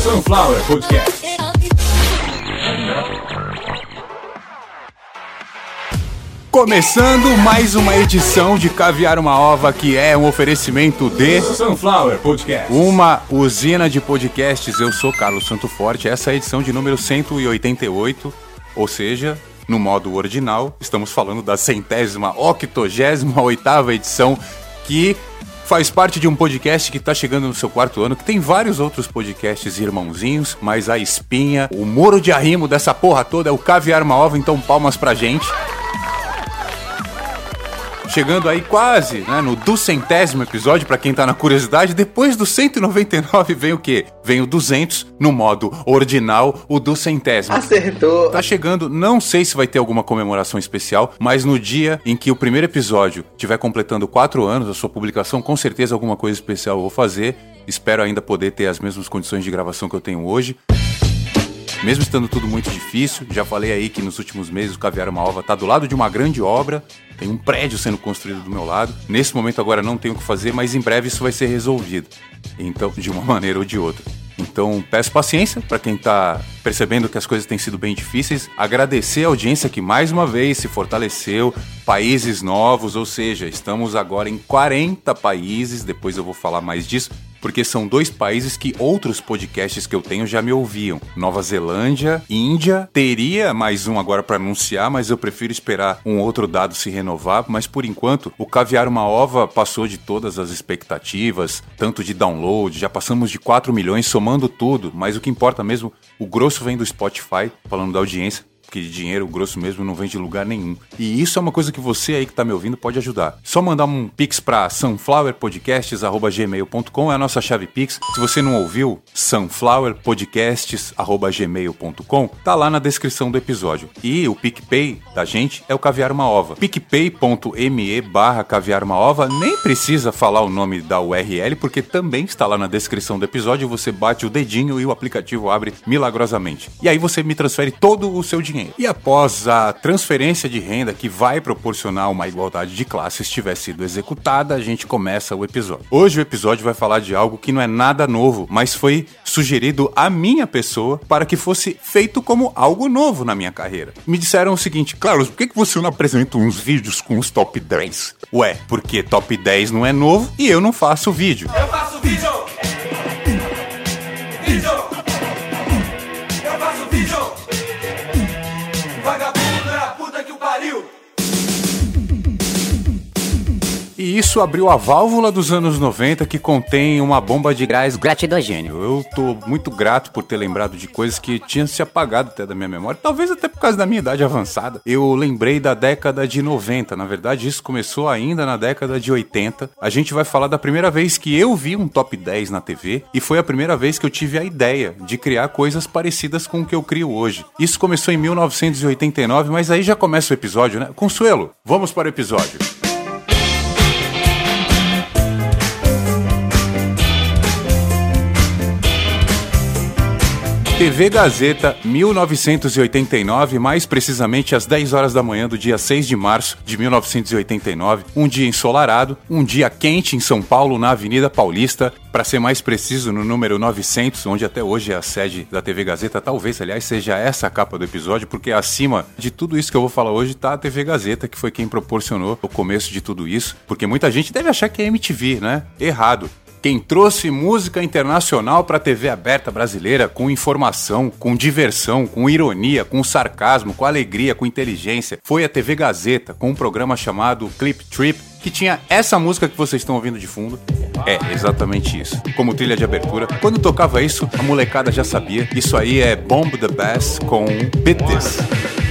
Sunflower Podcast. Começando mais uma edição de Caviar uma Ova, que é um oferecimento de Sunflower Podcast. Uma usina de podcasts. Eu sou Carlos Santo Forte. Essa é a edição de número 188, ou seja, no modo ordinal, estamos falando da centésima, octogésima oitava edição, que faz parte de um podcast que está chegando no seu quarto ano, que tem vários outros podcasts irmãozinhos, mas a espinha, o muro de arrimo dessa porra toda é o Caviar uma então palmas pra gente. Chegando aí quase, né, no duzentésimo episódio, para quem tá na curiosidade, depois do 199 vem o quê? Vem o 200 no modo ordinal, o duzentésimo. Acertou. Tá chegando, não sei se vai ter alguma comemoração especial, mas no dia em que o primeiro episódio estiver completando 4 anos, a sua publicação, com certeza alguma coisa especial eu vou fazer. Espero ainda poder ter as mesmas condições de gravação que eu tenho hoje. Mesmo estando tudo muito difícil, já falei aí que nos últimos meses o Caviar uma Ova tá do lado de uma grande obra, tem um prédio sendo construído do meu lado. Nesse momento agora não tenho o que fazer, mas em breve isso vai ser resolvido. Então, de uma maneira ou de outra. Então, peço paciência para quem está percebendo que as coisas têm sido bem difíceis. Agradecer a audiência que mais uma vez se fortaleceu, países novos, ou seja, estamos agora em 40 países. Depois eu vou falar mais disso porque são dois países que outros podcasts que eu tenho já me ouviam. Nova Zelândia, Índia, teria mais um agora para anunciar, mas eu prefiro esperar um outro dado se renovar, mas por enquanto o Caviar uma Ova passou de todas as expectativas, tanto de download, já passamos de 4 milhões somando tudo, mas o que importa mesmo, o grosso vem do Spotify, falando da audiência, porque dinheiro grosso mesmo não vem de lugar nenhum. E isso é uma coisa que você aí que tá me ouvindo pode ajudar. Só mandar um pix para sunflowerpodcasts@gmail.com é a nossa chave pix. Se você não ouviu, sunflowerpodcasts@gmail.com tá lá na descrição do episódio. E o PicPay da gente é o Caviar uma Ova. picpay.me barra caviar uma ova. Nem precisa falar o nome da URL, porque também está lá na descrição do episódio. Você bate o dedinho e o aplicativo abre milagrosamente. E aí você me transfere todo o seu dinheiro e após a transferência de renda que vai proporcionar uma igualdade de classes tiver sido executada, a gente começa o episódio. Hoje o episódio vai falar de algo que não é nada novo, mas foi sugerido à minha pessoa para que fosse feito como algo novo na minha carreira. Me disseram o seguinte, Carlos, por que, que você não apresenta uns vídeos com os top 10? Ué, porque top 10 não é novo e eu não faço vídeo. Eu faço! Vídeo! E isso abriu a válvula dos anos 90 que contém uma bomba de gás Gratidogênio. Eu tô muito grato por ter lembrado de coisas que tinham se apagado até da minha memória, talvez até por causa da minha idade avançada. Eu lembrei da década de 90, na verdade isso começou ainda na década de 80. A gente vai falar da primeira vez que eu vi um top 10 na TV e foi a primeira vez que eu tive a ideia de criar coisas parecidas com o que eu crio hoje. Isso começou em 1989, mas aí já começa o episódio, né? Consuelo, vamos para o episódio. TV Gazeta 1989, mais precisamente às 10 horas da manhã do dia 6 de março de 1989, um dia ensolarado, um dia quente em São Paulo, na Avenida Paulista, para ser mais preciso, no número 900, onde até hoje é a sede da TV Gazeta, talvez, aliás, seja essa a capa do episódio, porque acima de tudo isso que eu vou falar hoje tá a TV Gazeta, que foi quem proporcionou o começo de tudo isso, porque muita gente deve achar que é MTV, né? Errado. Quem trouxe música internacional para a TV aberta brasileira com informação, com diversão, com ironia, com sarcasmo, com alegria, com inteligência, foi a TV Gazeta com um programa chamado Clip Trip, que tinha essa música que vocês estão ouvindo de fundo. É, exatamente isso. Como trilha de abertura. Quando tocava isso, a molecada já sabia. Isso aí é Bomb the Bass com This.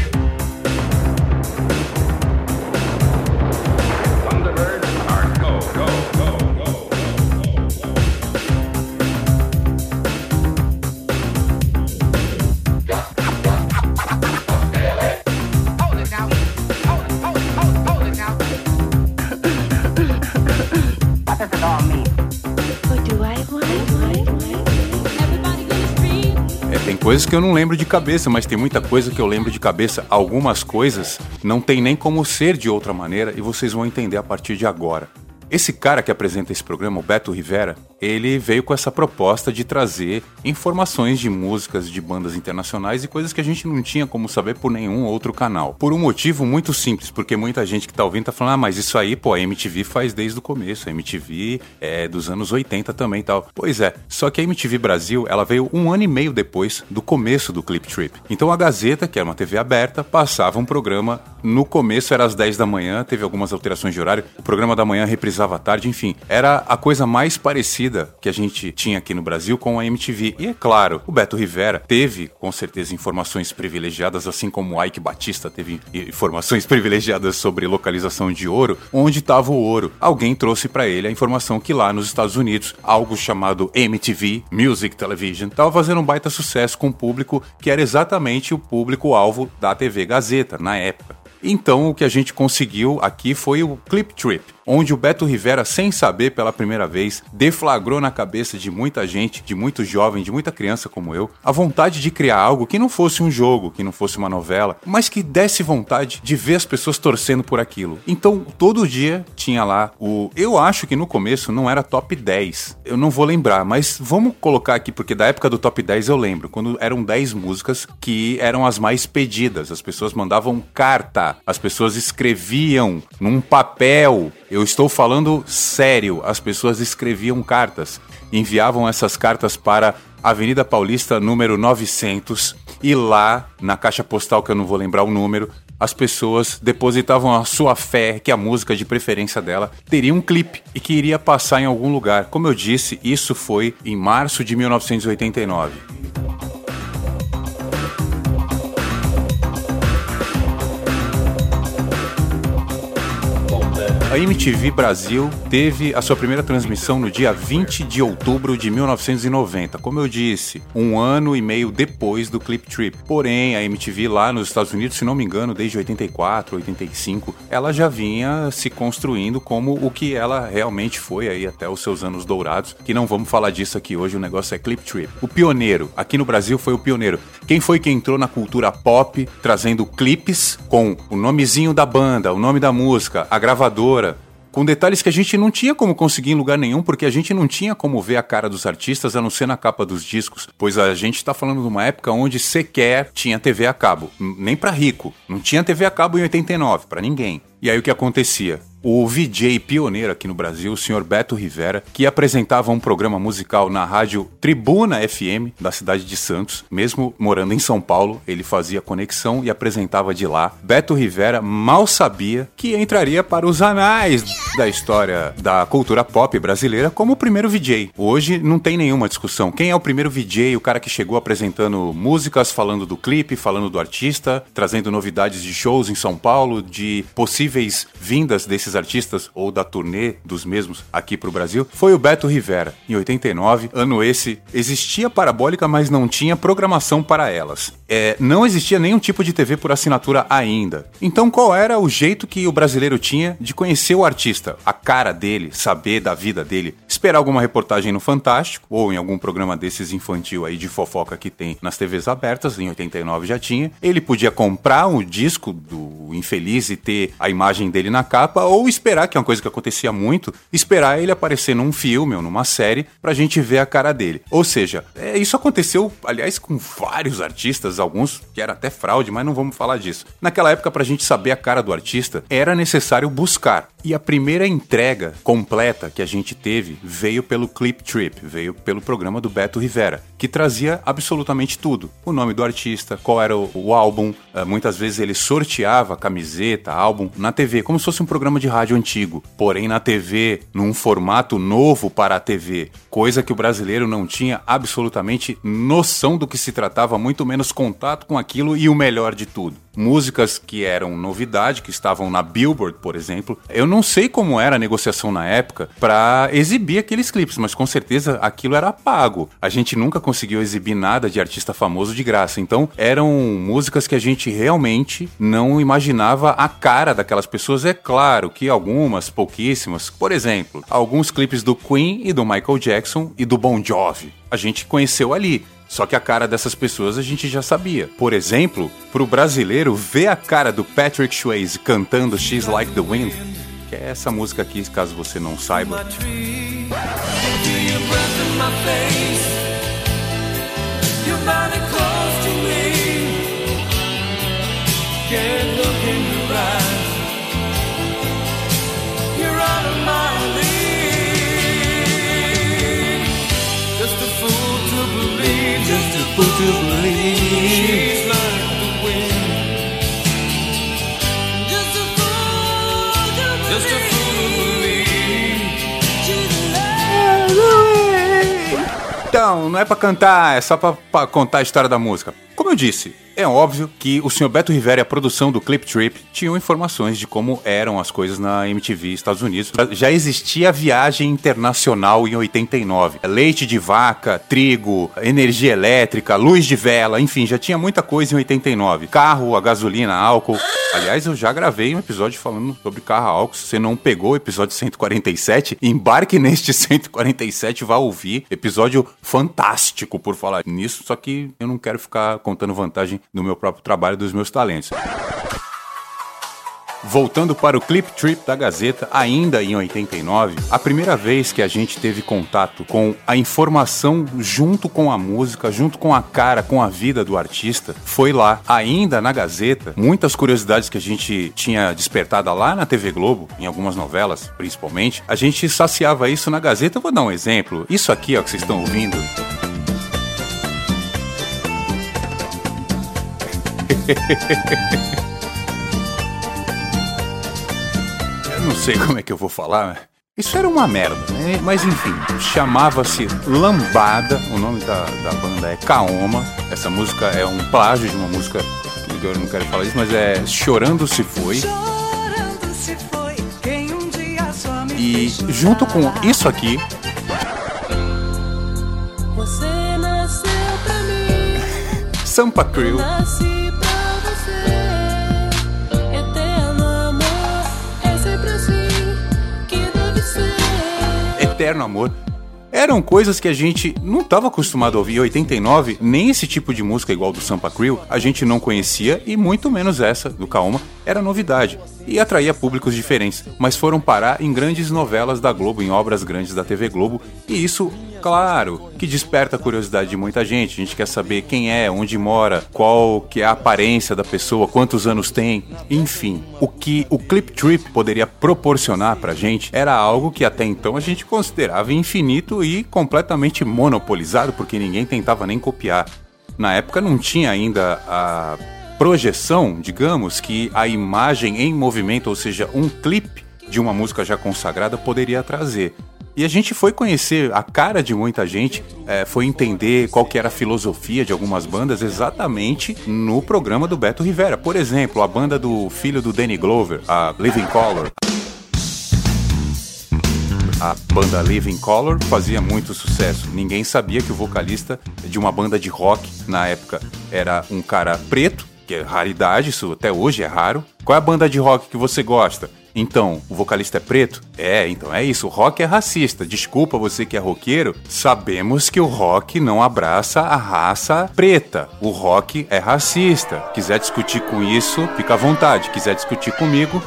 Coisas que eu não lembro de cabeça, mas tem muita coisa que eu lembro de cabeça. Algumas coisas não tem nem como ser de outra maneira e vocês vão entender a partir de agora. Esse cara que apresenta esse programa, o Beto Rivera, ele veio com essa proposta de trazer informações de músicas de bandas internacionais e coisas que a gente não tinha como saber por nenhum outro canal. Por um motivo muito simples, porque muita gente que tá ouvindo tá falando, ah, mas isso aí, pô, a MTV faz desde o começo, a MTV é dos anos 80 também e tal. Pois é, só que a MTV Brasil, ela veio um ano e meio depois do começo do Clip Trip. Então a Gazeta, que era uma TV aberta, passava um programa, no começo era às 10 da manhã, teve algumas alterações de horário, o programa da manhã reprisava à tarde, enfim, era a coisa mais parecida que a gente tinha aqui no Brasil com a MTV. E é claro, o Beto Rivera teve, com certeza, informações privilegiadas, assim como o Ike Batista teve informações privilegiadas sobre localização de ouro, onde estava o ouro. Alguém trouxe para ele a informação que lá nos Estados Unidos, algo chamado MTV, Music Television, estava fazendo um baita sucesso com o público que era exatamente o público-alvo da TV Gazeta na época. Então o que a gente conseguiu aqui foi o Clip Trip, onde o Beto Rivera, sem saber pela primeira vez, deflagrou na cabeça de muita gente, de muito jovem, de muita criança como eu, a vontade de criar algo que não fosse um jogo, que não fosse uma novela, mas que desse vontade de ver as pessoas torcendo por aquilo. Então todo dia tinha lá o. Eu acho que no começo não era top 10, eu não vou lembrar, mas vamos colocar aqui, porque da época do top 10 eu lembro, quando eram 10 músicas que eram as mais pedidas, as pessoas mandavam carta, as pessoas escreviam num papel. Eu estou falando sério, as pessoas escreviam cartas, enviavam essas cartas para Avenida Paulista, número 900, e lá, na caixa postal que eu não vou lembrar o número, as pessoas depositavam a sua fé que a música de preferência dela teria um clipe e que iria passar em algum lugar. Como eu disse, isso foi em março de 1989. MTV Brasil teve a sua primeira transmissão no dia 20 de outubro de 1990. Como eu disse, um ano e meio depois do Clip Trip. Porém, a MTV lá nos Estados Unidos, se não me engano, desde 84, 85, ela já vinha se construindo como o que ela realmente foi aí até os seus anos dourados. Que não vamos falar disso aqui hoje, o negócio é Clip Trip. O pioneiro, aqui no Brasil foi o pioneiro. Quem foi que entrou na cultura pop trazendo clipes com o nomezinho da banda, o nome da música, a gravadora, com detalhes que a gente não tinha como conseguir em lugar nenhum, porque a gente não tinha como ver a cara dos artistas a não ser na capa dos discos, pois a gente está falando de uma época onde sequer tinha TV a cabo, nem para rico. Não tinha TV a cabo em 89, para ninguém. E aí o que acontecia? O VJ pioneiro aqui no Brasil, o senhor Beto Rivera, que apresentava um programa musical na rádio Tribuna FM da cidade de Santos, mesmo morando em São Paulo, ele fazia conexão e apresentava de lá. Beto Rivera mal sabia que entraria para os anais da história da cultura pop brasileira como o primeiro VJ. Hoje não tem nenhuma discussão. Quem é o primeiro VJ, o cara que chegou apresentando músicas, falando do clipe, falando do artista, trazendo novidades de shows em São Paulo, de possíveis vindas desses artistas ou da turnê dos mesmos aqui pro Brasil, foi o Beto Rivera. Em 89, ano esse, existia parabólica, mas não tinha programação para elas. É, não existia nenhum tipo de TV por assinatura ainda. Então qual era o jeito que o brasileiro tinha de conhecer o artista, a cara dele, saber da vida dele, esperar alguma reportagem no Fantástico ou em algum programa desses infantil aí de fofoca que tem nas TVs abertas, em 89 já tinha. Ele podia comprar o disco do infeliz e ter a imagem dele na capa ou esperar, que é uma coisa que acontecia muito, esperar ele aparecer num filme ou numa série pra gente ver a cara dele. Ou seja, é, isso aconteceu, aliás, com vários artistas, alguns que era até fraude, mas não vamos falar disso. Naquela época, pra gente saber a cara do artista, era necessário buscar. E a primeira entrega completa que a gente teve veio pelo Clip Trip, veio pelo programa do Beto Rivera, que trazia absolutamente tudo. O nome do artista, qual era o, o álbum, eh, muitas vezes ele sorteava camiseta, álbum, na TV, como se fosse um programa de rádio antigo. Porém, na TV, num formato novo para a TV, coisa que o brasileiro não tinha absolutamente noção do que se tratava, muito menos contato com aquilo e o melhor de tudo. Músicas que eram novidade, que estavam na Billboard, por exemplo. Eu não sei como era a negociação na época para exibir aqueles clipes, mas com certeza aquilo era pago. A gente nunca conseguiu exibir nada de artista famoso de graça. Então eram músicas que a gente realmente não imaginava a cara daquelas pessoas. É claro que algumas, pouquíssimas, por exemplo, alguns clipes do Queen e do Michael Jackson e do Bon Jovi. A gente conheceu ali. Só que a cara dessas pessoas a gente já sabia. Por exemplo, pro brasileiro ver a cara do Patrick Swayze cantando She's Like the Wind, que é essa música aqui, caso você não saiba. Então, não é pra cantar, é só pra, pra contar a história da música. Como eu disse, é óbvio que o Sr. Beto Rivera e a produção do Clip Trip tinham informações de como eram as coisas na MTV Estados Unidos. Já existia viagem internacional em 89. Leite de vaca, trigo, energia elétrica, luz de vela, enfim, já tinha muita coisa em 89. Carro, a gasolina, álcool. Aliás, eu já gravei um episódio falando sobre carro a álcool. Se você não pegou o episódio 147, embarque neste 147 e vá ouvir. Episódio fantástico por falar nisso, só que eu não quero ficar contando vantagem do meu próprio trabalho dos meus talentos. Voltando para o Clip Trip da Gazeta, ainda em 89, a primeira vez que a gente teve contato com a informação junto com a música, junto com a cara, com a vida do artista, foi lá, ainda na Gazeta. Muitas curiosidades que a gente tinha despertada lá na TV Globo, em algumas novelas principalmente, a gente saciava isso na Gazeta. Eu vou dar um exemplo. Isso aqui, ó, que vocês estão ouvindo. Eu não sei como é que eu vou falar. Isso era uma merda, né? Mas enfim, chamava-se Lambada, o nome da, da banda é Kaoma. Essa música é um plágio de uma música, que eu não quero falar isso, mas é Chorando Se Foi. Chorando se foi quem um dia só me E junto com isso aqui, Você nasceu pra mim, Sampa Crew, Eterno Amor. Eram coisas que a gente não estava acostumado a ouvir. Em 89, nem esse tipo de música igual do Sampa Crew a gente não conhecia e muito menos essa do Kaoma era novidade e atraía públicos diferentes, mas foram parar em grandes novelas da Globo, em obras grandes da TV Globo, e isso, claro, que desperta a curiosidade de muita gente. A gente quer saber quem é, onde mora, qual que é a aparência da pessoa, quantos anos tem, enfim. O que o Clip Trip poderia proporcionar pra gente era algo que até então a gente considerava infinito e completamente monopolizado, porque ninguém tentava nem copiar. Na época não tinha ainda a projeção, digamos, que a imagem em movimento, ou seja, um clipe de uma música já consagrada poderia trazer. E a gente foi conhecer a cara de muita gente, eh, foi entender qual que era a filosofia de algumas bandas exatamente no programa do Beto Rivera. Por exemplo, a banda do filho do Danny Glover, a Living Color. A banda Living Color fazia muito sucesso. Ninguém sabia que o vocalista de uma banda de rock na época era um cara preto, que é raridade, isso até hoje é raro. Qual é a banda de rock que você gosta? Então, o vocalista é preto? É, então é isso. O rock é racista. Desculpa você que é roqueiro. Sabemos que o rock não abraça a raça preta. O rock é racista. Quiser discutir com isso, fica à vontade. Quiser discutir comigo,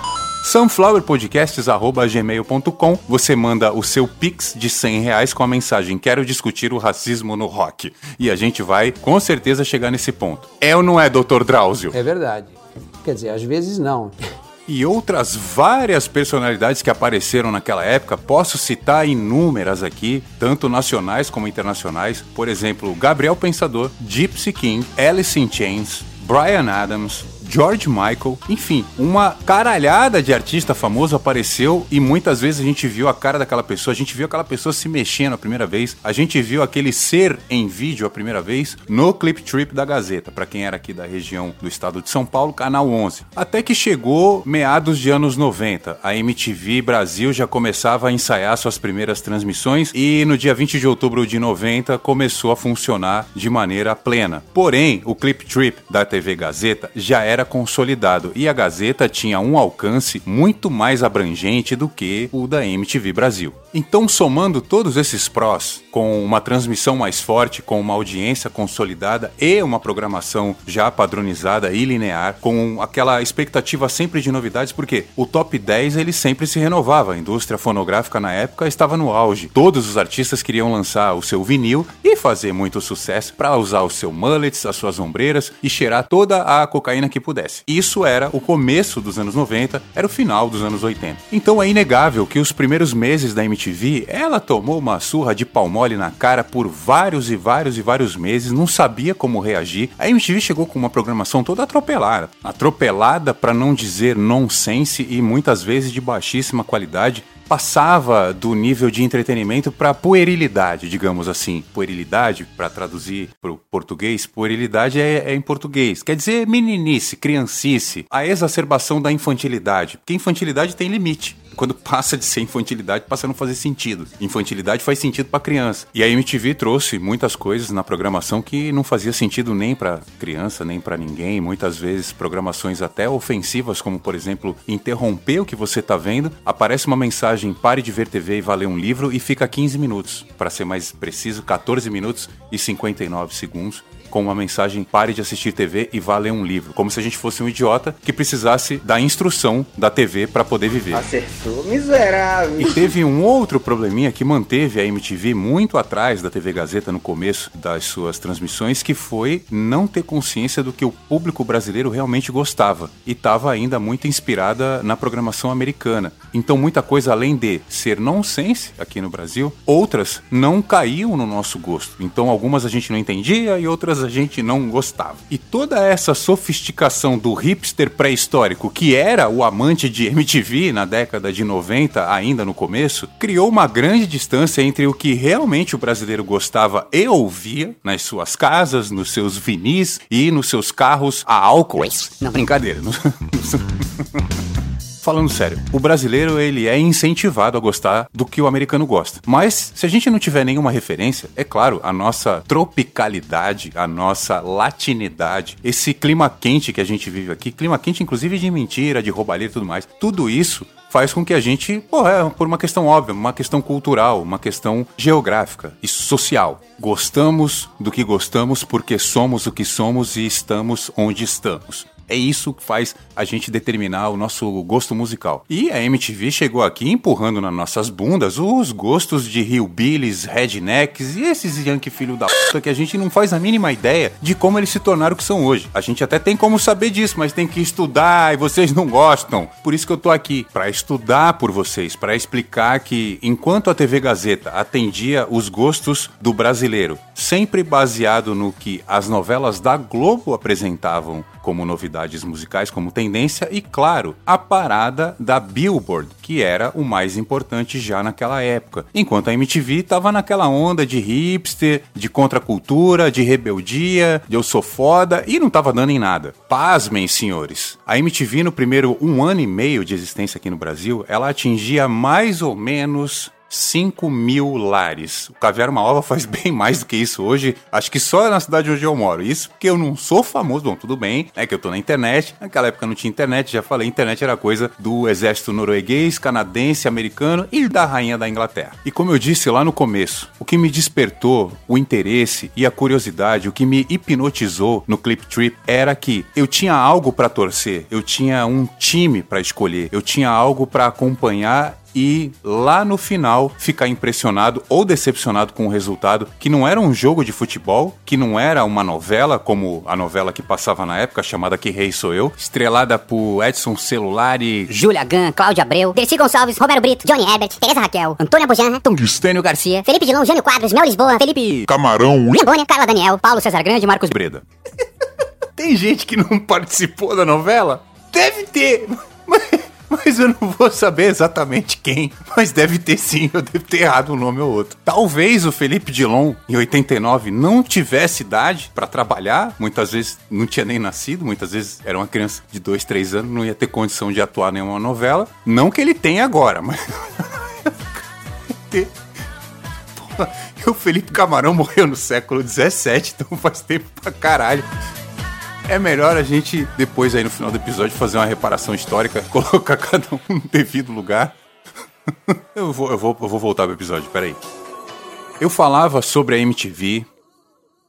sunflowerpodcasts.gmail.com Você manda o seu pix de 100 reais com a mensagem Quero discutir o racismo no rock. E a gente vai, com certeza, chegar nesse ponto. É ou não é, Dr. Drauzio? É verdade. Quer dizer, às vezes não. E outras várias personalidades que apareceram naquela época, posso citar inúmeras aqui, tanto nacionais como internacionais. Por exemplo, Gabriel Pensador, Gypsy King, Alice in Chains, Brian Adams, George Michael, enfim, uma caralhada de artista famoso apareceu e muitas vezes a gente viu a cara daquela pessoa, a gente viu aquela pessoa se mexendo a primeira vez, a gente viu aquele ser em vídeo a primeira vez no Clip Trip da Gazeta, para quem era aqui da região do estado de São Paulo, canal 11. Até que chegou meados de anos 90, a MTV Brasil já começava a ensaiar suas primeiras transmissões e no dia 20 de outubro de 90 começou a funcionar de maneira plena. Porém, o Clip Trip da TV Gazeta já era era consolidado e a Gazeta tinha um alcance muito mais abrangente do que o da MTV Brasil. Então, somando todos esses prós, com uma transmissão mais forte, com uma audiência consolidada e uma programação já padronizada e linear, com aquela expectativa sempre de novidades, porque o top 10 ele sempre se renovava. A indústria fonográfica na época estava no auge. Todos os artistas queriam lançar o seu vinil e fazer muito sucesso para usar o seu mullets, as suas ombreiras e cheirar toda a cocaína que pudesse. Isso era o começo dos anos 90, era o final dos anos 80. Então é inegável que os primeiros meses da MTV, ela tomou uma surra de pau mole na cara por vários e vários e vários meses, não sabia como reagir. A MTV chegou com uma programação toda atropelada. Atropelada para não dizer nonsense e muitas vezes de baixíssima qualidade passava do nível de entretenimento para puerilidade, digamos assim. Puerilidade, para traduzir para o português, puerilidade é, é, em português. Quer dizer meninice, criancice, a exacerbação da infantilidade. Porque infantilidade tem limite. Quando passa de ser infantilidade, passa a não fazer sentido. Infantilidade faz sentido para criança. E a MTV trouxe muitas coisas na programação que não fazia sentido nem para criança, nem para ninguém. Muitas vezes programações até ofensivas, como por exemplo, interromper o que você tá vendo, aparece uma mensagem pare de ver TV e vá ler um livro e fica 15 minutos. Para ser mais preciso, 14 minutos e 59 segundos com uma mensagem pare de assistir TV e vá ler um livro, como se a gente fosse um idiota que precisasse da instrução da TV para poder viver. Acertou, miserável. E teve um outro probleminha que manteve a MTV muito atrás da TV Gazeta no começo das suas transmissões, que foi não ter consciência do que o público brasileiro realmente gostava e estava ainda muito inspirada na programação americana. Então muita coisa além de ser nonsense aqui no Brasil, outras não caíam no nosso gosto. Então algumas a gente não entendia e outras a gente não gostava. E toda essa sofisticação do hipster pré-histórico, que era o amante de MTV na década de 90, ainda no começo, criou uma grande distância entre o que realmente o brasileiro gostava e ouvia nas suas casas, nos seus vinis e nos seus carros a álcool. Não, brincadeira. Falando sério, o brasileiro ele é incentivado a gostar do que o americano gosta. Mas se a gente não tiver nenhuma referência, é claro, a nossa tropicalidade, a nossa latinidade, esse clima quente que a gente vive aqui, clima quente inclusive de mentira, de roubalheira e tudo mais, tudo isso faz com que a gente, é por uma questão óbvia, uma questão cultural, uma questão geográfica e social. Gostamos do que gostamos porque somos o que somos e estamos onde estamos. É isso que faz a gente determinar o nosso gosto musical. E a MTV chegou aqui empurrando nas nossas bundas os gostos de hillbillies, rednecks e esses yankee filho da puta que a gente não faz a mínima ideia de como eles se tornaram o que são hoje. A gente até tem como saber disso, mas tem que estudar e vocês não gostam. Por isso que eu tô aqui, para estudar por vocês, para explicar que enquanto a TV Gazeta atendia os gostos do brasileiro, sempre baseado no que as novelas da Globo apresentavam como novidades musicais, como tendência, e claro, a parada da Billboard, que era o mais importante já naquela época. Enquanto a MTV estava naquela onda de hipster, de contracultura, de rebeldia, de eu sou foda, e não estava dando em nada. Pasmem, senhores. A MTV, no primeiro um ano e meio de existência aqui no Brasil, ela atingia mais ou menos 5 mil lares. O Caviar uma Ova faz bem mais do que isso hoje. Acho que só na cidade onde eu moro. Isso porque eu não sou famoso. Bom, tudo bem, é que eu tô na internet. Naquela época não tinha internet, já falei, internet era coisa do exército norueguês, canadense, americano e da rainha da Inglaterra. E como eu disse lá no começo, o que me despertou o interesse e a curiosidade, o que me hipnotizou no Clip Trip era que eu tinha algo para torcer, eu tinha um time para escolher, eu tinha algo para acompanhar e lá no final ficar impressionado ou decepcionado com o resultado, que não era um jogo de futebol, que não era uma novela como a novela que passava na época chamada Que Rei Sou Eu, estrelada por Edson Celulari, Júlia Gan, Cláudia Abreu, Dercy Gonçalves, Romero Brito, Johnny Herbert, Tereza Raquel, Antônia Bojan, Tungstênio Garcia, Felipe Dilon, Jânio Quadros, Mel Lisboa, Felipe Camarão Lembônia, Carla Daniel, Paulo César Grande, Marcos Breda. Tem gente que não participou da novela? Deve ter, mas, mas eu não vou saber exatamente quem. Mas deve ter sim, eu devo ter errado um nome ou outro. Talvez o Felipe Dilon, em 89, não tivesse idade para trabalhar, muitas vezes não tinha nem nascido, muitas vezes era uma criança de 2, 3 anos, não ia ter condição de atuar nenhuma novela. Não que ele tenha agora, mas. Porra, o Felipe Camarão morreu no século 17, então faz tempo pra caralho. É melhor a gente, depois aí no final do episódio, fazer uma reparação histórica, colocar cada um no devido lugar. eu, vou, eu, vou, eu vou voltar pro episódio, peraí. Eu falava sobre a MTV,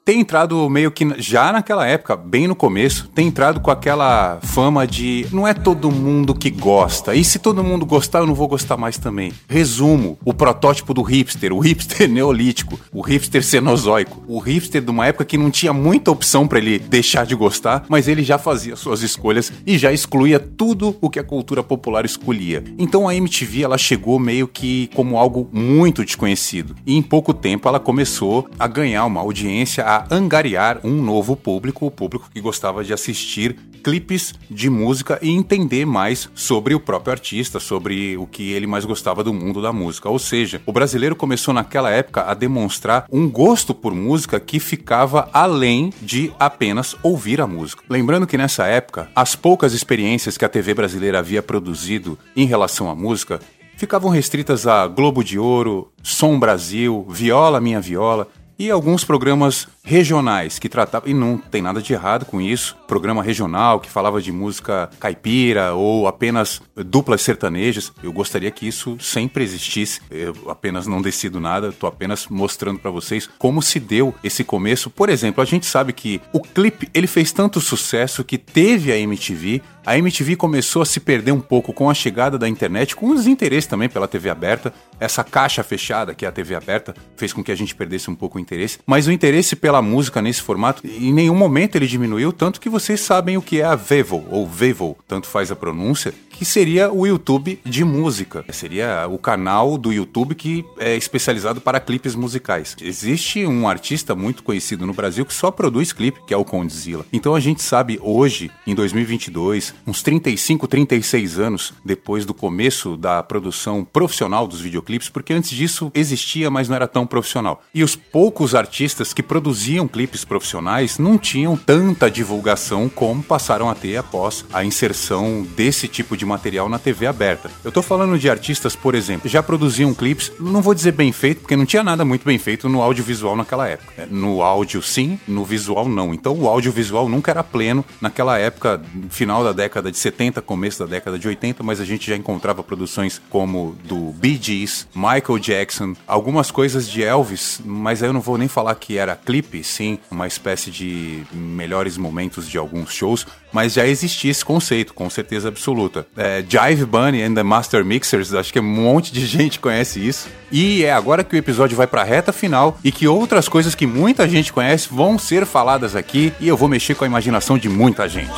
tem entrado meio que já naquela época, bem no começo, tem entrado com aquela fama de não é todo mundo que gosta. E se todo mundo gostar, eu não vou gostar mais também. Resumo: o protótipo do hipster, o hipster neolítico, o hipster cenozoico, o hipster de uma época que não tinha muita opção para ele deixar de gostar, mas ele já fazia suas escolhas e já excluía tudo o que a cultura popular escolhia. Então a MTV ela chegou meio que como algo muito desconhecido. E em pouco tempo ela começou a ganhar uma audiência, a angariar um novo público, o público que gostava de assistir clipes de música e entender mais sobre o próprio artista, sobre o que ele mais gostava do mundo da música. Ou seja, o brasileiro começou naquela época a demonstrar um gosto por música que ficava além de apenas ouvir a música. Lembrando que nessa época, as poucas experiências que a TV brasileira havia produzido em relação à música ficavam restritas a Globo de Ouro, Som Brasil, Viola Minha Viola e alguns programas regionais que tratavam, e não tem nada de errado com isso, programa regional que falava de música caipira ou apenas duplas sertanejas. Eu gostaria que isso sempre existisse. Eu apenas não decido nada, estou apenas mostrando para vocês como se deu esse começo. Por exemplo, a gente sabe que o clipe ele fez tanto sucesso que teve a MTV. A MTV começou a se perder um pouco com a chegada da internet, com os interesses também pela TV aberta. Essa caixa fechada que é a TV aberta fez com que a gente perdesse um pouco o interesse. Mas o interesse pela música nesse formato, em nenhum momento ele diminuiu, tanto que vocês sabem o que é a Vevo, ou Vevo, tanto faz a pronúncia, que seria o YouTube de música. Seria o canal do YouTube que é especializado para clipes musicais. Existe um artista muito conhecido no Brasil que só produz clipe, que é o Condzilla. Então a gente sabe hoje, em 2022, uns 35, 36 anos depois do começo da produção profissional dos videoclipes, porque antes disso existia, mas não era tão profissional. E os poucos artistas que produziam clipes profissionais não tinham tanta divulgação como passaram a ter após a inserção desse tipo de material na TV aberta. Eu tô falando de artistas, por exemplo, já produziam clipes, não vou dizer bem feito, porque não tinha nada muito bem feito no audiovisual naquela época. É, No áudio sim, no visual não. Então o audiovisual nunca era pleno naquela época, final da década de 70, começo da década de 80, mas a gente já encontrava produções como do Bee Gees, Michael Jackson, algumas coisas de Elvis, mas aí eu não vou nem falar que era clipe, sim, uma espécie de melhores momentos de alguns shows, mas já existia esse conceito, com certeza absoluta. É, Jive Bunny and the Master Mixers, acho que um monte de gente conhece isso. E é agora que o episódio vai pra reta final e que outras coisas que muita gente conhece vão ser faladas aqui e eu vou mexer com a imaginação de muita gente.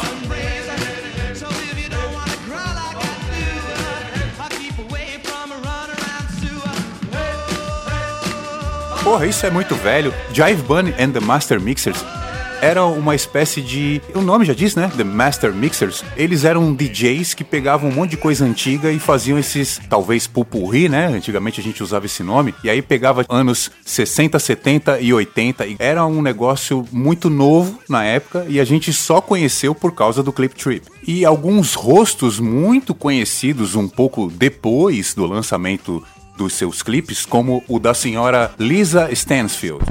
Porra, isso é muito velho. Jive Bunny and the Master Mixers era uma espécie de. O nome já diz, né? The Master Mixers. Eles eram DJs que pegavam um monte de coisa antiga e faziam esses, talvez, pupurri, né? Antigamente a gente usava esse nome. E aí pegava anos 60, 70 e 80. E era um negócio muito novo na época e a gente só conheceu por causa do Clip Trip. E alguns rostos muito conhecidos um pouco depois do lançamento dos seus clipes, como o da senhora Lisa Stansfield.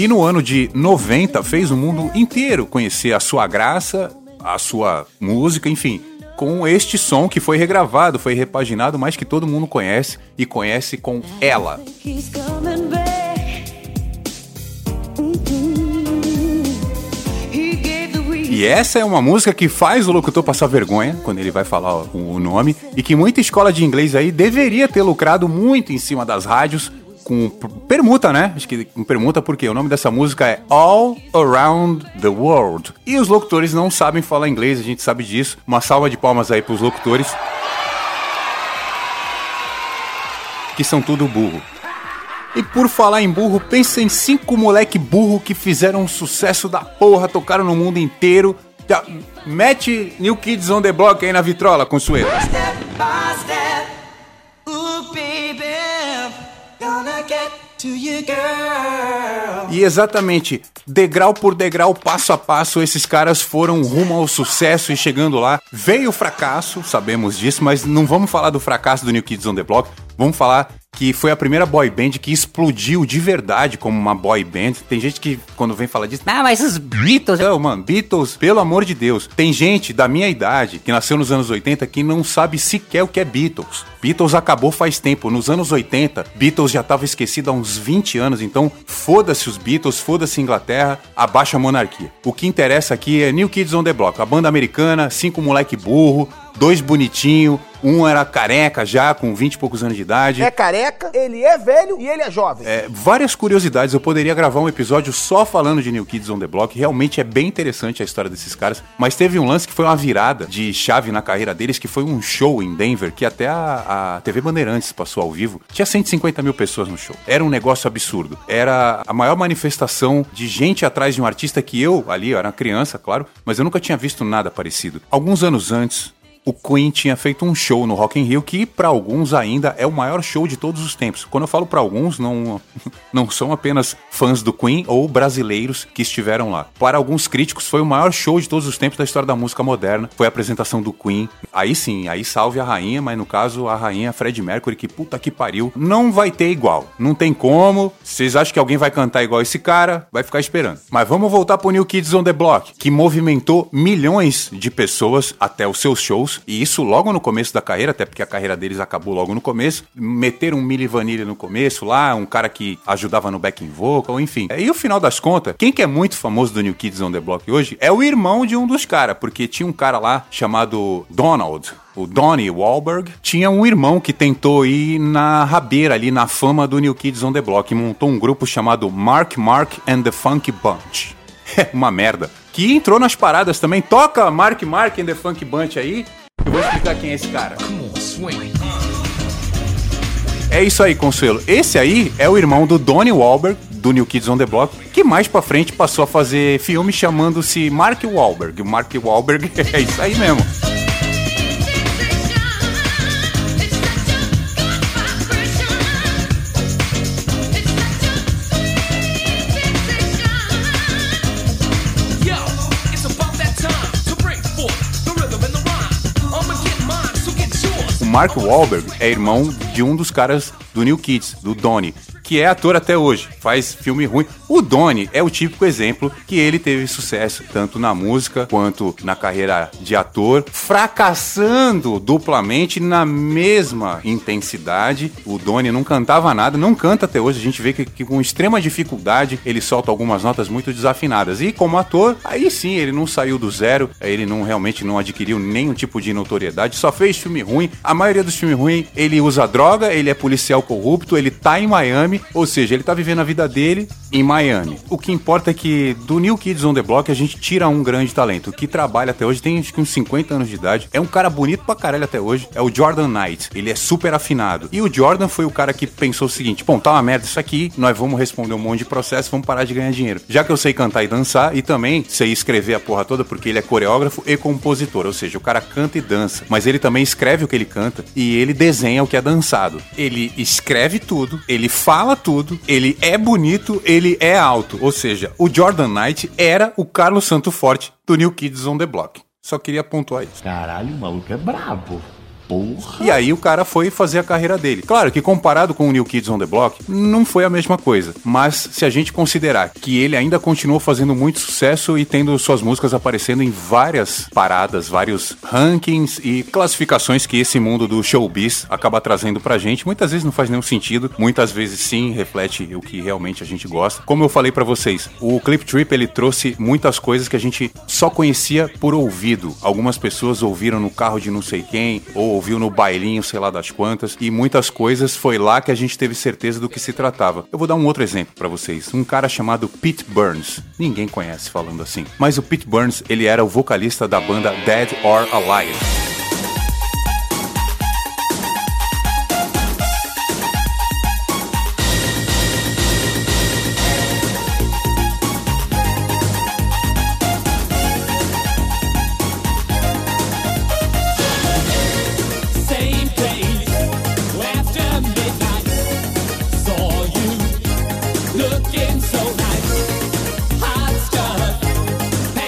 Que no ano de 90 fez o mundo inteiro conhecer a sua graça, a sua música, enfim, com este som que foi regravado, foi repaginado, mas que todo mundo conhece e conhece com ela. E essa é uma música que faz o locutor passar vergonha quando ele vai falar o nome e que muita escola de inglês aí deveria ter lucrado muito em cima das rádios com permuta, né? Acho que com permuta porque o nome dessa música é All Around the World. E os locutores não sabem falar inglês, a gente sabe disso. Uma salva de palmas aí pros locutores. Que são tudo burro. E por falar em burro, pensa em cinco moleque burro que fizeram um sucesso da porra, tocaram no mundo inteiro. Já, mete New Kids on the Block aí na vitrola, Consuelo. Step by step, ooh baby, E exatamente, degrau por degrau, passo a passo, esses caras foram rumo ao sucesso e chegando lá. Veio o fracasso, sabemos disso, mas não vamos falar do fracasso do New Kids on the Block, vamos falar que foi a primeira boy band que explodiu de verdade como uma boy band. Tem gente que, quando vem falar disso, ah, mas os Beatles. Não, mano, Beatles, pelo amor de Deus. Tem gente da minha idade, que nasceu nos anos 80, que não sabe sequer o que é Beatles. Beatles acabou faz tempo. Nos anos 80, Beatles já estava esquecido há uns 20 anos, então foda-se os Beatles, foda-se Inglaterra, abaixa a monarquia. O que interessa aqui é New Kids on the Block, a banda americana, cinco moleque burro, dois bonitinho, um era careca já, com 20 e poucos anos de idade. É careca, ele é velho e ele é jovem. É, várias curiosidades, eu poderia gravar um episódio só falando de New Kids on the Block, realmente é bem interessante a história desses caras, mas teve um lance que foi uma virada de chave na carreira deles, que foi um show em Denver, que até a, a TV Bandeirantes passou ao vivo, tinha 150 mil pessoas no show, era um negócio absurdo, era a maior manifestação de gente atrás de um artista que eu, ali, eu era criança, claro, mas eu nunca tinha visto nada parecido. Alguns anos antes, o Queen tinha feito um show no Rock in Rio que para alguns ainda é o maior show de todos os tempos. Quando eu falo para alguns, não não são apenas fãs do Queen ou brasileiros que estiveram lá. Para alguns críticos foi o maior show de todos os tempos da história da música moderna. Foi a apresentação do Queen. Aí sim, aí salve a rainha, mas no caso a rainha Fred Mercury que puta que pariu, não vai ter igual. Não tem como. Vocês acham que alguém vai cantar igual esse cara? Vai ficar esperando. Mas vamos voltar pro New Kids on the Block, que movimentou milhões de pessoas até os seus shows e isso logo no começo da carreira, até porque a carreira deles acabou logo no começo. Meteram um Milli Vanilli no começo lá, um cara que ajudava no backing vocal, enfim. E o final das contas, quem que é muito famoso do New Kids on the Block hoje é o irmão de um dos caras, porque tinha um cara lá chamado Donald, o Donnie Wahlberg, tinha um irmão que tentou ir na rabeira ali na fama do New Kids on the Block e montou um grupo chamado Mark Mark and the Funky Bunch. É uma merda. Que entrou nas paradas também. Toca Mark Mark and the Funk Bunch aí. Eu vou explicar quem é esse cara. É isso aí, Consuelo. Esse aí é o irmão do Donnie Wahlberg, do New Kids on the Block, que mais pra frente passou a fazer filme chamando-se Mark Wahlberg. O Mark Wahlberg é isso aí mesmo. Mark Wahlberg é irmão de um dos caras do New Kids, do Donnie, que é ator até hoje, faz filme ruim. O Donnie é o típico exemplo que ele teve sucesso tanto na música quanto na carreira de ator, fracassando duplamente na mesma intensidade. O Donnie não cantava nada, não canta até hoje. A gente vê que, que com extrema dificuldade ele solta algumas notas muito desafinadas. E como ator, aí sim ele não saiu do zero, ele não realmente não adquiriu nenhum tipo de notoriedade, só fez filme ruim. A maioria dos filmes ruins ele usa droga, ele é policial corrupto, ele tá em Miami, ou seja, ele tá vivendo a vida dele em Miami. O que importa é que do New Kids on the Block a gente tira um grande talento que trabalha até hoje, tem acho que uns 50 anos de idade, é um cara bonito pra caralho até hoje, é o Jordan Knight. Ele é super afinado. E o Jordan foi o cara que pensou o seguinte: bom, tá uma merda isso aqui, nós vamos responder um monte de processo, vamos parar de ganhar dinheiro. Já que eu sei cantar e dançar, e também sei escrever a porra toda, porque ele é coreógrafo e compositor, ou seja, o cara canta e dança, mas ele também escreve o que ele canta e ele desenha o que é dançado. Ele escreve tudo, ele fala tudo, ele é bonito, ele é alto. Ou seja, o Jordan Knight era o Carlos Santo Forte do New Kids on the Block. Só queria pontuar isso. Caralho, o maluco é brabo. Porra. E aí o cara foi fazer a carreira dele. Claro que comparado com o New Kids on the Block, não foi a mesma coisa. Mas se a gente considerar que ele ainda continuou fazendo muito sucesso e tendo suas músicas aparecendo em várias paradas, vários rankings e classificações que esse mundo do showbiz acaba trazendo pra gente, muitas vezes não faz nenhum sentido, muitas vezes sim reflete o que realmente a gente gosta. Como eu falei pra vocês, o Clip Trip ele trouxe muitas coisas que a gente só conhecia por ouvido. Algumas pessoas ouviram no carro de não sei quem ou ouviu no bailinho, sei lá das quantas, e muitas coisas foi lá que a gente teve certeza do que se tratava. Eu vou dar um outro exemplo pra vocês. Um cara chamado Pete Burns. Ninguém conhece falando assim. Mas o Pete Burns, ele era o vocalista da banda Dead or Alive.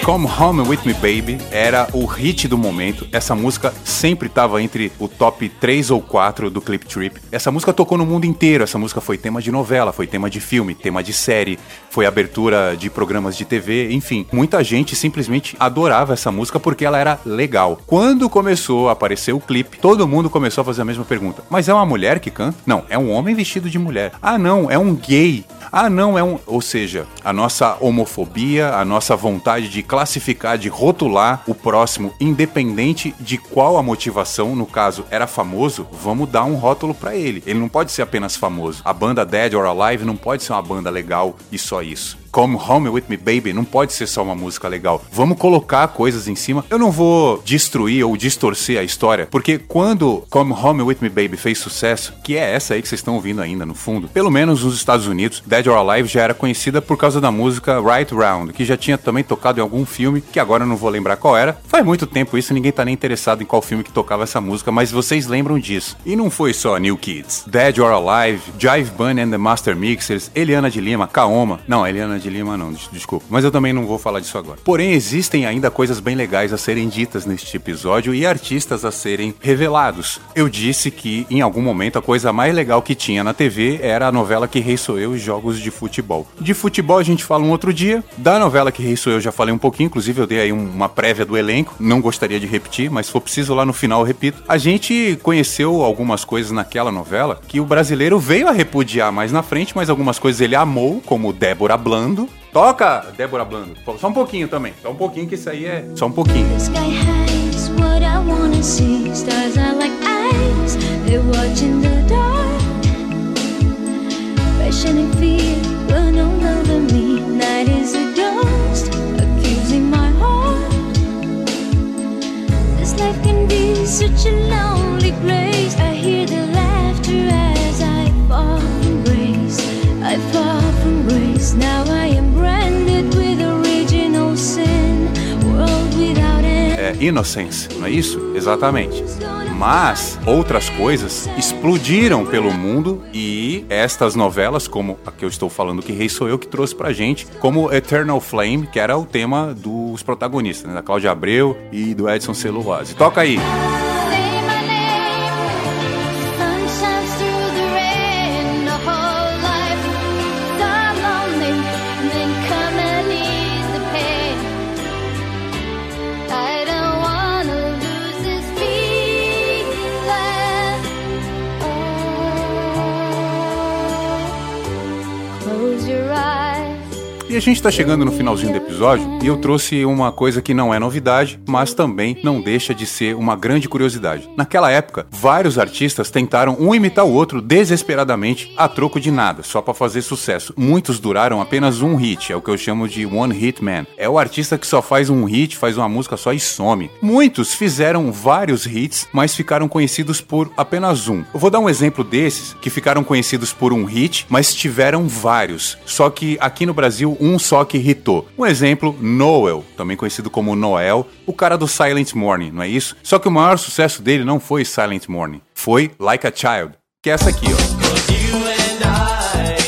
Come Home With Me Baby era o hit do momento. Essa música sempre estava entre o top 3 ou 4 do Clip Trip. Essa música tocou no mundo inteiro. Essa música foi tema de novela, foi tema de filme, tema de série, foi abertura de programas de TV, enfim. Muita gente simplesmente adorava essa música porque ela era legal. Quando começou a aparecer o clipe, todo mundo começou a fazer a mesma pergunta. Mas é uma mulher que canta? Não, é um homem vestido de mulher. Ah, não, é um gay. Ah, não, é um. Ou seja, a nossa homofobia, a nossa vontade de classificar, de rotular o próximo, independente de qual a motivação, no caso, era famoso, vamos dar um rótulo pra ele. Ele não pode ser apenas famoso. A banda Dead or Alive não pode ser uma banda legal e só isso. Come Home With Me Baby não pode ser só uma música legal. Vamos colocar coisas em cima. Eu não vou destruir ou distorcer a história, porque quando Come Home With Me Baby fez sucesso, que é essa aí que vocês estão ouvindo ainda no fundo, pelo menos nos Estados Unidos, Dead or Alive já era conhecida por causa da música Right Round, que já tinha também tocado em algum filme, que agora eu não vou lembrar qual era. Faz muito tempo isso, ninguém tá nem interessado em qual filme que tocava essa música, mas vocês lembram disso. E não foi só New Kids. Dead or Alive, Jive Bunny and the Master Mixers, Eliana de Lima, Kaoma. Não, Eliana de Lima não, des- desculpa. Mas eu também não vou falar disso agora. Porém, existem ainda coisas bem legais a serem ditas neste episódio e artistas a serem revelados. Eu disse que em algum momento a coisa mais legal que tinha na TV era a novela Que Rei Sou Eu e jogos de futebol. De futebol a gente fala um outro dia. Da novela Que Rei Sou Eu já falei um pouquinho, inclusive eu dei aí um- uma prévia do elenco. Não gostaria de repetir, mas se for preciso lá no final eu repito. A gente conheceu algumas coisas naquela novela que o brasileiro veio a repudiar mais na frente, mas algumas coisas ele amou, como Débora Blando. Toca, Débora Blando. Só um pouquinho também. Só um pouquinho que isso aí é. Só um pouquinho. Sky high is what I wanna see. Stars are like eyes, they're watching the dark. Passion and fear run all over me. Night is a ghost, accusing my heart. This life can be such a lonely place. I hear the laughter as I fall from grace. I fall from grace. Now I Innocence, não é isso? Exatamente. Mas outras coisas explodiram pelo mundo e estas novelas, como a que eu estou falando, que Rei Sou Eu, que trouxe pra gente, como Eternal Flame, que era o tema dos protagonistas, né? da Cláudia Abreu e do Edson Celulose. Toca aí! Say E a gente tá chegando no finalzinho episódio e eu trouxe uma coisa que não é novidade, mas também não deixa de ser uma grande curiosidade. Naquela época, vários artistas tentaram um imitar o outro desesperadamente a troco de nada, só pra fazer sucesso. Muitos duraram apenas um hit, é o que eu chamo de One Hit Man. É o artista que só faz um hit, faz uma música só e some. Muitos fizeram vários hits, mas ficaram conhecidos por apenas um. Eu vou dar um exemplo desses que ficaram conhecidos por um hit, mas tiveram vários. Só que aqui no Brasil, um só que hitou. Um exemplo, Noel, também conhecido como Noel, o cara do Silent Morning, não é isso? Só que o maior sucesso dele não foi Silent Morning, foi Like a Child, que é essa aqui, ó.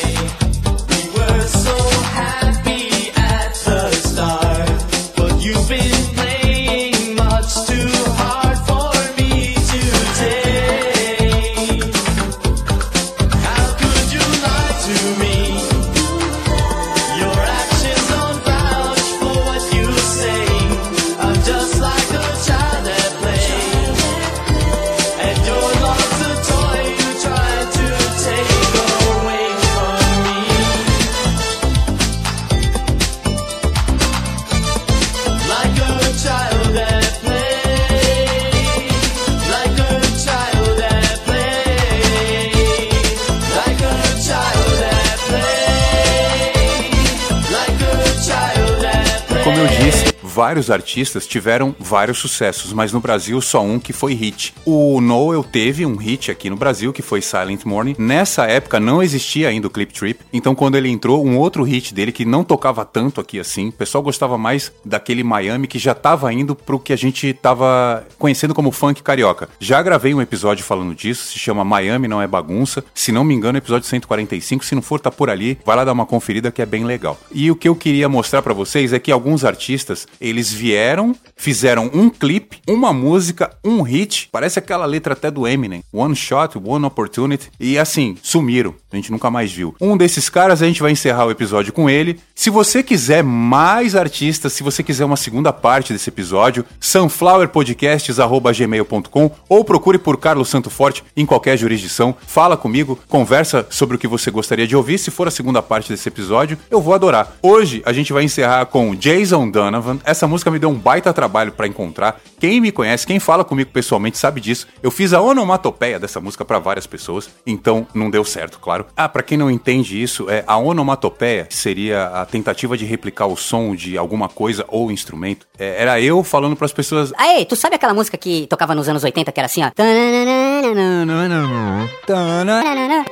Vários artistas tiveram vários sucessos, mas no Brasil só um que foi hit. O Noel teve um hit aqui no Brasil que foi Silent Morning. Nessa época não existia ainda o Clip Trip, então quando ele entrou, um outro hit dele que não tocava tanto aqui assim, o pessoal gostava mais daquele Miami que já tava indo pro que a gente tava conhecendo como funk carioca. Já gravei um episódio falando disso, se chama Miami não é bagunça. Se não me engano, episódio 145, se não for tá por ali, vai lá dar uma conferida que é bem legal. E o que eu queria mostrar pra vocês é que alguns artistas, Eles vieram, fizeram um clipe, uma música, um hit, parece aquela letra até do Eminem. One shot, one opportunity. E assim, sumiram. A gente nunca mais viu. Um desses caras, a gente vai encerrar o episódio com ele. Se você quiser mais artistas, se você quiser uma segunda parte desse episódio, sunflowerpodcasts.gmail.com ou procure por Carlos Santo Forte em qualquer jurisdição. Fala comigo, conversa sobre o que você gostaria de ouvir. Se for a segunda parte desse episódio, eu vou adorar. Hoje a gente vai encerrar com Jason Donovan. Essa música me deu um baita trabalho pra encontrar. Quem me conhece, quem fala comigo pessoalmente sabe disso. Eu fiz a onomatopeia dessa música pra várias pessoas, então não deu certo, claro. Ah, pra quem não entende isso, é a onomatopeia seria a tentativa de replicar o som de alguma coisa ou instrumento. É, era eu falando pras pessoas. Aê, tu sabe aquela música que tocava nos anos 80 que era assim, ó?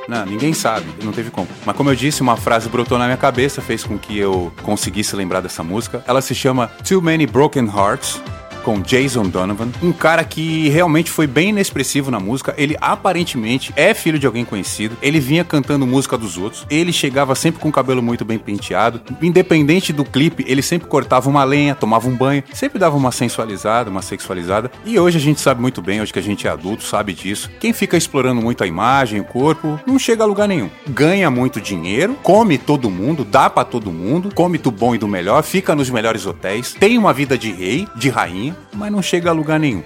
Não, ninguém sabe, não teve como. Mas como eu disse, uma frase brotou na minha cabeça, fez com que eu conseguisse lembrar dessa música. Ela se chama Many Broken Hearts. Com Jason Donovan, um cara que realmente foi bem inexpressivo na música. Ele aparentemente é filho de alguém conhecido. Ele vinha cantando música dos outros. Ele chegava sempre com o cabelo muito bem penteado. Independente do clipe, ele sempre cortava uma lenha, tomava um banho, sempre dava uma sensualizada, uma sexualizada. E hoje a gente sabe muito bem, hoje que a gente é adulto, sabe disso. Quem fica explorando muito a imagem, o corpo, não chega a lugar nenhum. Ganha muito dinheiro, come todo mundo, dá pra todo mundo, come do bom e do melhor, fica nos melhores hotéis, tem uma vida de rei, de rainha, mas não chega a lugar nenhum.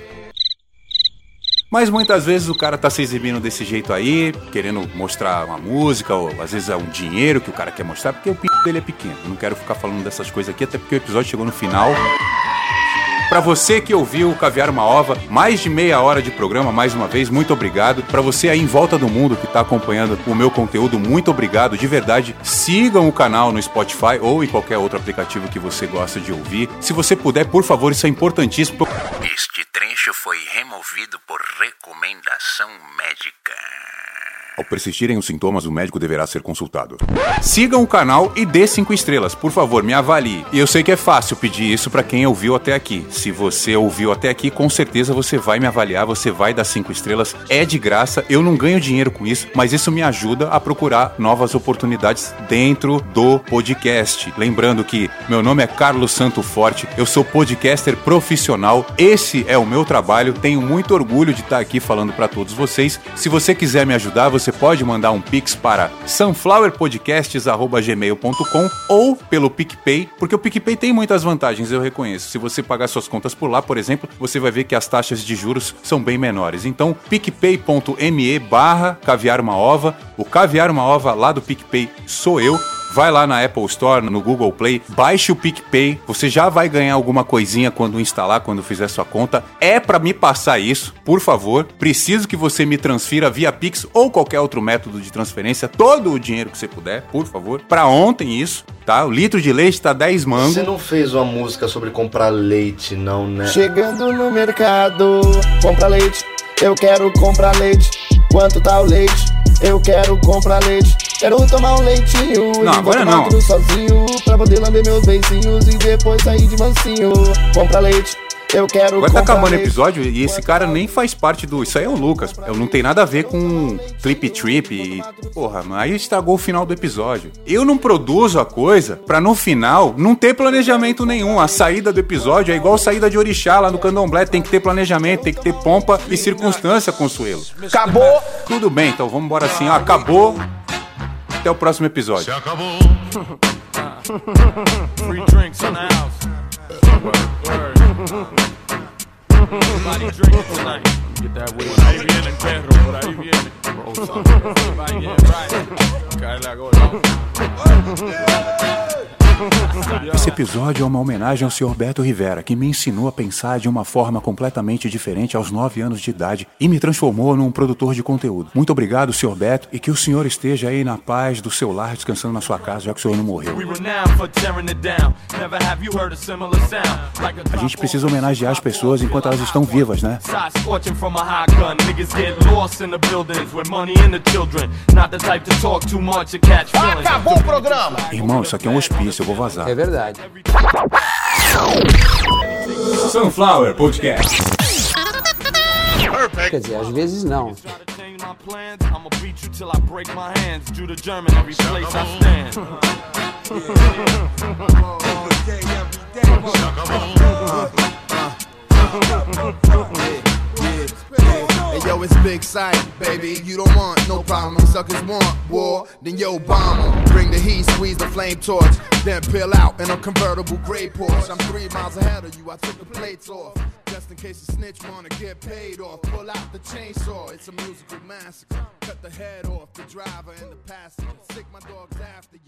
Mas muitas vezes o cara tá se exibindo desse jeito aí, querendo mostrar uma música, ou às vezes é um dinheiro que o cara quer mostrar, porque o p dele é pequeno. Eu não quero ficar falando dessas coisas aqui, até porque o episódio chegou no final. Pra você que ouviu o Caviar uma Ova, mais de meia hora de programa, mais uma vez, muito obrigado. Pra você aí em volta do mundo que tá acompanhando o meu conteúdo, muito obrigado, de verdade. Sigam o canal no Spotify ou em qualquer outro aplicativo que você gosta de ouvir. Se você puder, por favor, isso é importantíssimo. Este trecho foi removido por recomendação médica. Ao persistirem os sintomas, o médico deverá ser consultado. Sigam o canal e dê cinco estrelas, por favor, me avalie. E eu sei que é fácil pedir isso pra quem ouviu até aqui. Se você ouviu até aqui, com certeza você vai me avaliar, você vai dar cinco estrelas. É de graça, eu não ganho dinheiro com isso, mas isso me ajuda a procurar novas oportunidades dentro do podcast. Lembrando que meu nome é Carlos Santo Forte, eu sou podcaster profissional. Esse é o meu trabalho. Tenho muito orgulho de estar aqui falando pra todos vocês. Se você quiser me ajudar, você pode mandar um pix para sunflowerpodcasts@gmail.com ou pelo PicPay, porque o PicPay tem muitas vantagens, eu reconheço. Se você pagar suas contas por lá, por exemplo, você vai ver que as taxas de juros são bem menores. Então, picpay.me barra caviar uma ova. O caviar uma ova lá do PicPay sou eu. Vai lá na Apple Store, no Google Play, baixe o PicPay. Você já vai ganhar alguma coisinha quando instalar, quando fizer sua conta. É pra me passar isso, por favor. Preciso que você me transfira via Pix ou qualquer outro método de transferência todo o dinheiro que você puder, por favor. Pra ontem isso, tá? O litro de leite tá 10 mangos. Você não fez uma música sobre comprar leite, não, né? Chegando no mercado, compra leite. Eu quero comprar leite. Quanto tá o leite? Eu quero comprar leite. Quero tomar um leitinho Não, e agora tomar não. tudo sozinho Pra poder lamber meus beicinhos e depois sair de mansinho Compra leite, eu quero Vai tá acabando o episódio e esse cara nem faz parte do. Isso aí é o Lucas. Eu não tem nada a ver com Flip Trip e. Porra, mas aí estragou o final do episódio. Eu não produzo a coisa pra no final não ter planejamento nenhum. A saída do episódio é igual a saída de Orixá lá no Candomblé. Tem que ter planejamento, tem que ter pompa e circunstância, Consuelo. Acabou! Tudo bem, então vamos embora assim. ó, acabou. Até o próximo episódio. Free drinks. Everybody drinking tonight. Get that way. Por ahí viene el perro, por ahí viene. Right, yeah, right. Cae la gorda. Esse episódio é uma homenagem ao Sr. Beto Rivera, que me ensinou a pensar de uma forma completamente diferente aos 9 anos de idade e me transformou num produtor de conteúdo. Muito obrigado, Sr. Beto, e que o senhor esteja aí na paz do seu lar, descansando na sua casa, já que o senhor não morreu. A gente precisa homenagear as pessoas enquanto elas estão vivas, né? Acabou o programa! Irmão, isso aqui é um hospício, vou vazar. É verdade. Sunflower Podcast. Quer dizer, às vezes não. You. Hey yo, it's big sight, baby. You don't want no problem. Suckers want war, then yo bomb. Bring the heat, squeeze the flame torch, then peel out in a convertible gray Porsche. I'm three miles ahead of you. I took the plates off. Just in case the snitch wanna get paid off. Pull out the chainsaw. It's a musical massacre. Cut the head off the driver and the passenger. Sick my dogs after